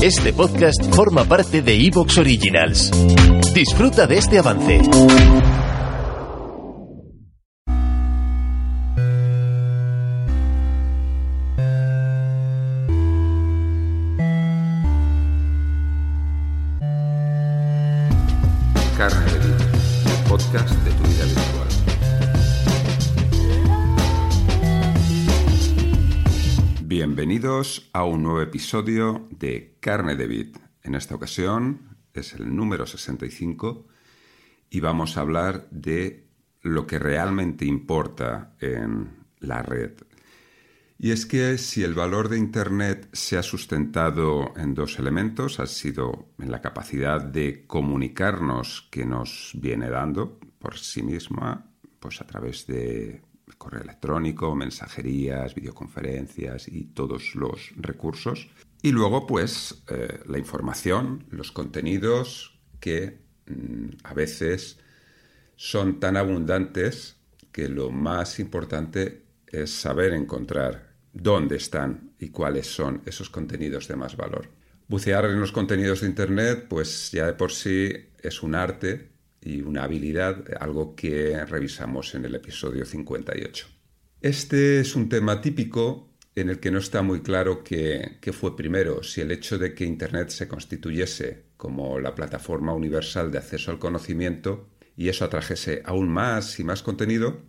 Este podcast forma parte de Evox Originals. Disfruta de este avance. Carne de Vida, el podcast de tu vida virtual. Bienvenidos a un nuevo episodio de Carne de Vid. En esta ocasión es el número 65 y vamos a hablar de lo que realmente importa en la red. Y es que si el valor de Internet se ha sustentado en dos elementos, ha sido en la capacidad de comunicarnos que nos viene dando por sí misma, pues a través de correo electrónico, mensajerías, videoconferencias y todos los recursos. Y luego, pues, eh, la información, los contenidos que mm, a veces son tan abundantes que lo más importante es saber encontrar dónde están y cuáles son esos contenidos de más valor. Bucear en los contenidos de Internet, pues ya de por sí es un arte y una habilidad, algo que revisamos en el episodio 58. Este es un tema típico en el que no está muy claro qué, fue primero, si el hecho de que Internet se constituyese como la plataforma universal de acceso al conocimiento y eso atrajese aún más y más contenido,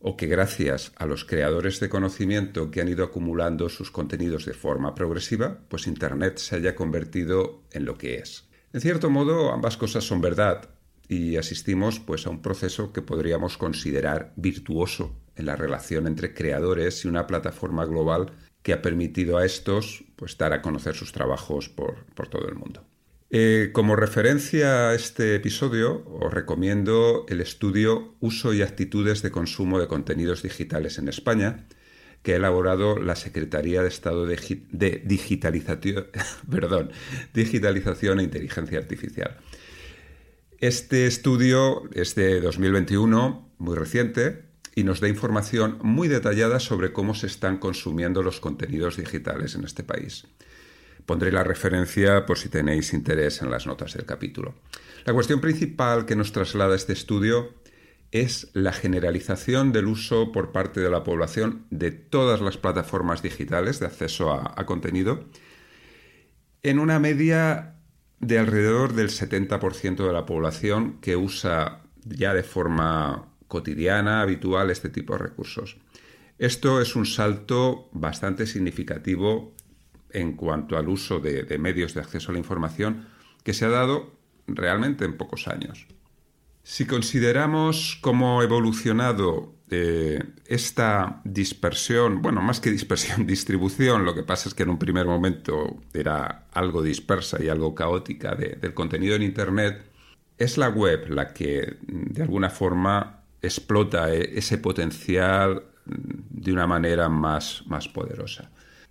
o que gracias a los creadores de conocimiento que han ido acumulando sus contenidos de forma progresiva, pues Internet se haya convertido en lo que es. En cierto modo, ambas cosas son verdad, y asistimos pues a un proceso que podríamos considerar virtuoso en la relación entre creadores y una plataforma global que ha permitido a estos pues dar a conocer sus trabajos por, todo el mundo. Eh, como referencia a este episodio, os recomiendo el estudio Uso y actitudes de consumo de contenidos digitales en España, que ha elaborado la Secretaría de Estado de, de Digitalización, perdón, Digitalización e Inteligencia Artificial. Este estudio es de 2021, muy reciente, y nos da información muy detallada sobre cómo se están consumiendo los contenidos digitales en este país. Pondré la referencia por si tenéis interés en las notas del capítulo. La cuestión principal que nos traslada este estudio es la generalización del uso por parte de la población de todas las plataformas digitales de acceso a, a contenido en una media de alrededor del 70% de la población que usa ya de forma cotidiana, habitual, este tipo de recursos. Esto es un salto bastante significativo en cuanto al uso de, medios de acceso a la información que se ha dado realmente en pocos años. Si consideramos cómo ha evolucionado eh, esta dispersión, bueno, más que dispersión, distribución, lo que pasa es que en un primer momento era algo dispersa y algo caótica del contenido en Internet, es la web la que de alguna forma explota e, ese potencial de una manera más, más poderosa.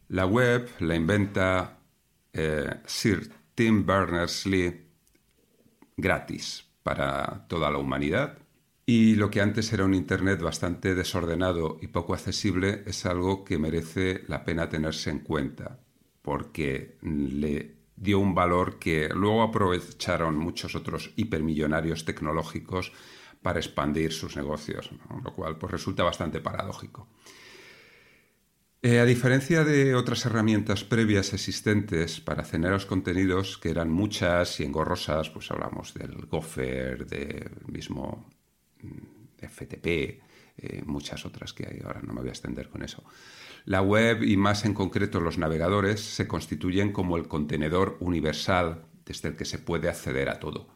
La web la inventa eh, Sir Tim Berners-Lee gratis para toda la humanidad y lo que antes era un Internet bastante desordenado y poco accesible es algo que merece la pena tenerse en cuenta, porque le dio un valor que luego aprovecharon muchos otros hipermillonarios tecnológicos para expandir sus negocios, lo cual pues, resulta bastante paradójico. Eh, a diferencia de otras herramientas previas existentes para generar los contenidos, que eran muchas y engorrosas, pues hablamos del Gopher, del mismo FTP, eh, muchas otras que hay, ahora no me voy a extender con eso. La web y más en concreto los navegadores se constituyen como el contenedor universal desde el que se puede acceder a todo,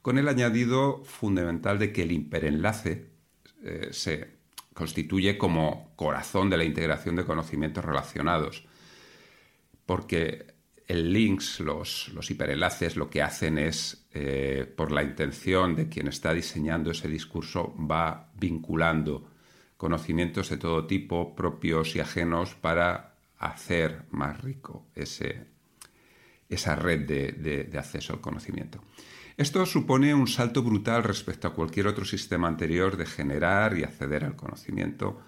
con el añadido fundamental de que el hiperenlace eh, se constituye como corazón de la integración de conocimientos relacionados, porque el links, los, los hiperenlaces, lo que hacen es, eh, por la intención de quien está diseñando ese discurso, va vinculando conocimientos de todo tipo, propios y ajenos, para hacer más rico ese, esa red de, de, acceso al conocimiento. Esto supone un salto brutal respecto a cualquier otro sistema anterior de generar y acceder al conocimiento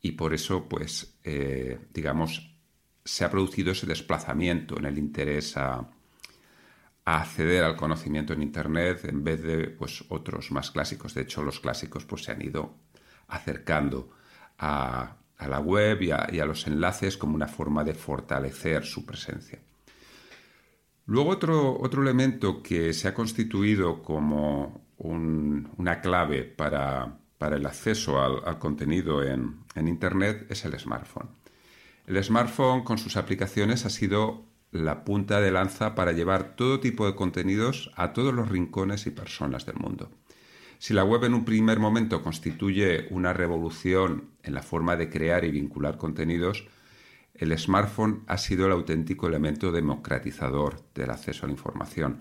y por eso, pues, eh, digamos, se ha producido ese desplazamiento en el interés a, acceder al conocimiento en Internet en vez de pues, otros más clásicos. De hecho, los clásicos pues, se han ido acercando a, la web y a, los enlaces como una forma de fortalecer su presencia. Luego otro, otro elemento que se ha constituido como una clave para, el acceso al, contenido en, en Internet es el smartphone. El smartphone con sus aplicaciones ha sido la punta de lanza para llevar todo tipo de contenidos a todos los rincones y personas del mundo. Si la web en un primer momento constituye una revolución en la forma de crear y vincular contenidos, el smartphone ha sido el auténtico elemento democratizador del acceso a la información,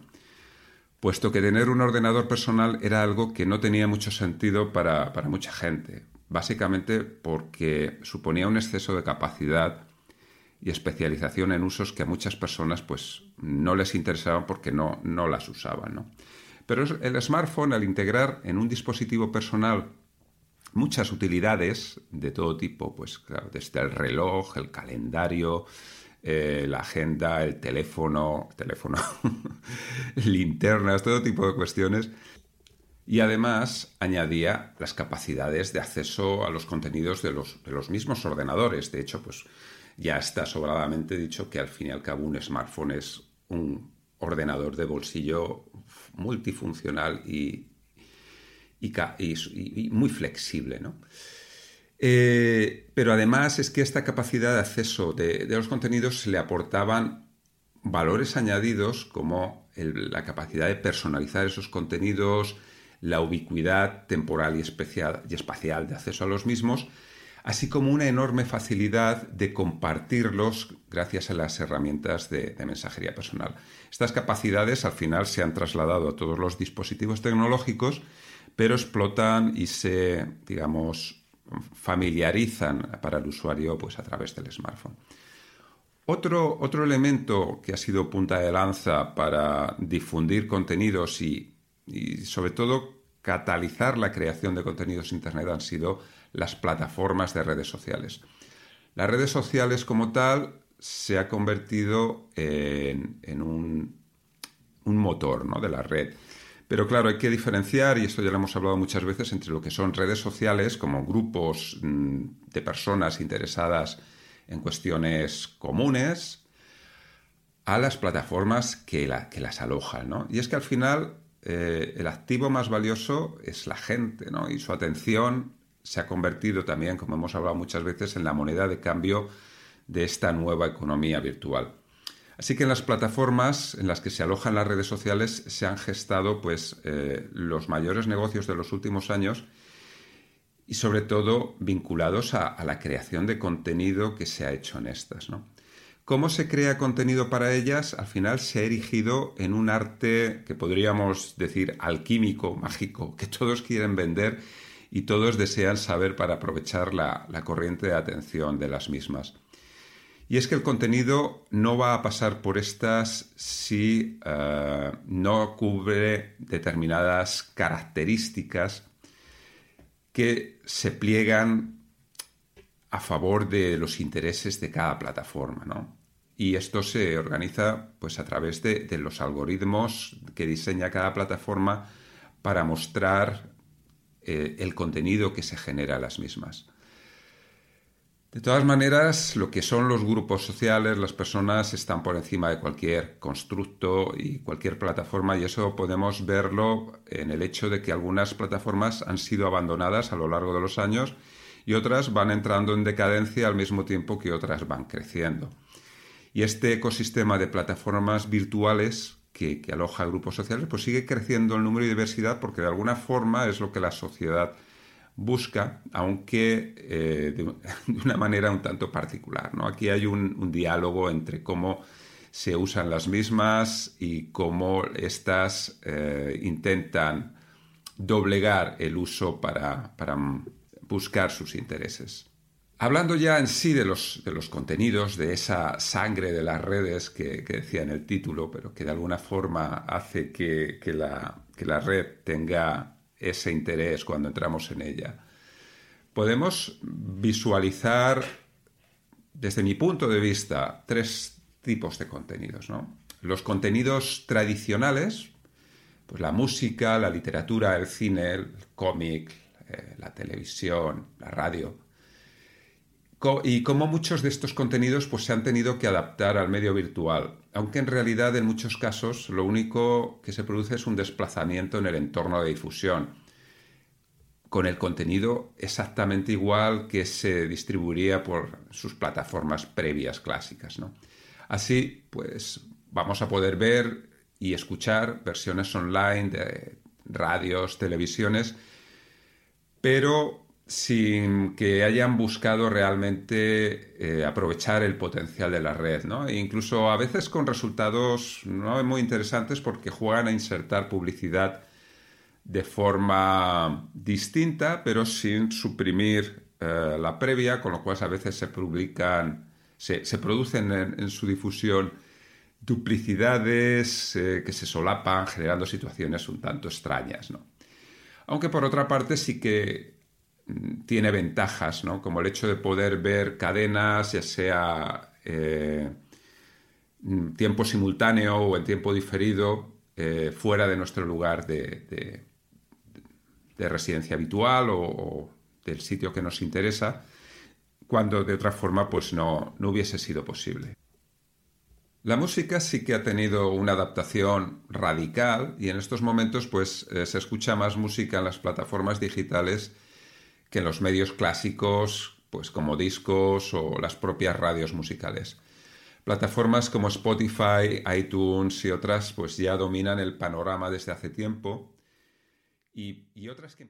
puesto que tener un ordenador personal era algo que no tenía mucho sentido para, para mucha gente, básicamente porque suponía un exceso de capacidad y especialización en usos que a muchas personas pues no les interesaban porque no, no las usaban. Pero el smartphone, al integrar en un dispositivo personal muchas utilidades de todo tipo, pues desde el reloj, el calendario, eh, la agenda, el teléfono, teléfono, linternas, todo tipo de cuestiones. Y además añadía las capacidades de acceso a los contenidos de los, de los mismos ordenadores. De hecho, pues ya está sobradamente dicho que al fin y al cabo un smartphone es un ordenador de bolsillo multifuncional y, muy flexible. Eh, pero además es que esta capacidad de acceso de, los contenidos le aportaban valores añadidos como la capacidad de personalizar esos contenidos, la ubicuidad temporal y, especial, y espacial de acceso a los mismos, así como una enorme facilidad de compartirlos gracias a las herramientas de, mensajería personal. Estas capacidades al final se han trasladado a todos los dispositivos tecnológicos, pero explotan y se, digamos, familiarizan para el usuario pues, a través del smartphone. Otro, otro elemento que ha sido punta de lanza para difundir contenidos y sobre todo catalizar la creación de contenidos en Internet han sido las plataformas de redes sociales. Las redes sociales como tal se ha convertido en, un, motor ¿no? de la red. Pero claro, hay que diferenciar, y esto ya lo hemos hablado muchas veces, entre lo que son redes sociales como grupos mm, de personas interesadas en cuestiones comunes, a las plataformas que, que las alojan. Y es que al final eh, el activo más valioso es la gente ¿no? y su atención se ha convertido también, como hemos hablado muchas veces, en la moneda de cambio de esta nueva economía virtual. Así que en las plataformas en las que se alojan las redes sociales se han gestado pues, eh, los mayores negocios de los últimos años y sobre todo vinculados a, la creación de contenido que se ha hecho en estas. ¿Cómo se crea contenido para ellas? Al final se ha erigido en un arte que podríamos decir alquímico, mágico, que todos quieren vender y todos desean saber para aprovechar la, corriente de atención de las mismas. Y es que el contenido no va a pasar por estas si eh, no cubre determinadas características que se pliegan a favor de los intereses de cada plataforma. Y esto se organiza pues, a través de los algoritmos que diseña cada plataforma para mostrar eh, el contenido que se genera a las mismas. De todas maneras, lo que son los grupos sociales, las personas están por encima de cualquier constructo y cualquier plataforma y eso podemos verlo en el hecho de que algunas plataformas han sido abandonadas a lo largo de los años y otras van entrando en decadencia al mismo tiempo que otras van creciendo. Y este ecosistema de plataformas virtuales que, aloja grupos sociales, pues sigue creciendo el número y diversidad porque de alguna forma es lo que la sociedad busca, aunque eh, de, una manera un tanto particular. ¿no? Aquí hay un, diálogo entre cómo se usan las mismas y cómo éstas eh, intentan doblegar el uso para buscar sus intereses. Hablando ya en sí de los, de los contenidos, de esa sangre de las redes que, decía en el título, pero que de alguna forma hace que, la, la red tenga ese interés cuando entramos en ella, podemos visualizar desde mi punto de vista, tres tipos de contenidos. ¿no? Los contenidos tradicionales, pues la música, la literatura, el cine, el cómic, eh, la televisión, la radio. Y como muchos de estos contenidos pues, se han tenido que adaptar al medio virtual, aunque en realidad en muchos casos lo único que se produce es un desplazamiento en el entorno de difusión, con el contenido exactamente igual que se distribuiría por sus plataformas previas clásicas. Así, pues vamos a poder ver y escuchar versiones online de radios, televisiones, pero sin que hayan buscado realmente eh, aprovechar el potencial de la red, ¿no? E incluso a veces con resultados no muy interesantes porque juegan a insertar publicidad de forma distinta, pero sin suprimir eh, la previa, con lo cual a veces se publican, se, producen en, su difusión duplicidades eh, que se solapan, generando situaciones un tanto extrañas, ¿no? Aunque por otra parte sí que tiene ventajas. Como el hecho de poder ver cadenas, ya sea eh, tiempo simultáneo o en tiempo diferido, eh, fuera de nuestro lugar de, de, residencia habitual o, del sitio que nos interesa, cuando de otra forma pues no, no hubiese sido posible. La música sí que ha tenido una adaptación radical y en estos momentos pues eh, se escucha más música en las plataformas digitales que en los medios clásicos pues como discos o las propias radios musicales. Plataformas como Spotify, iTunes y otras pues ya dominan el panorama desde hace tiempo y, otras que en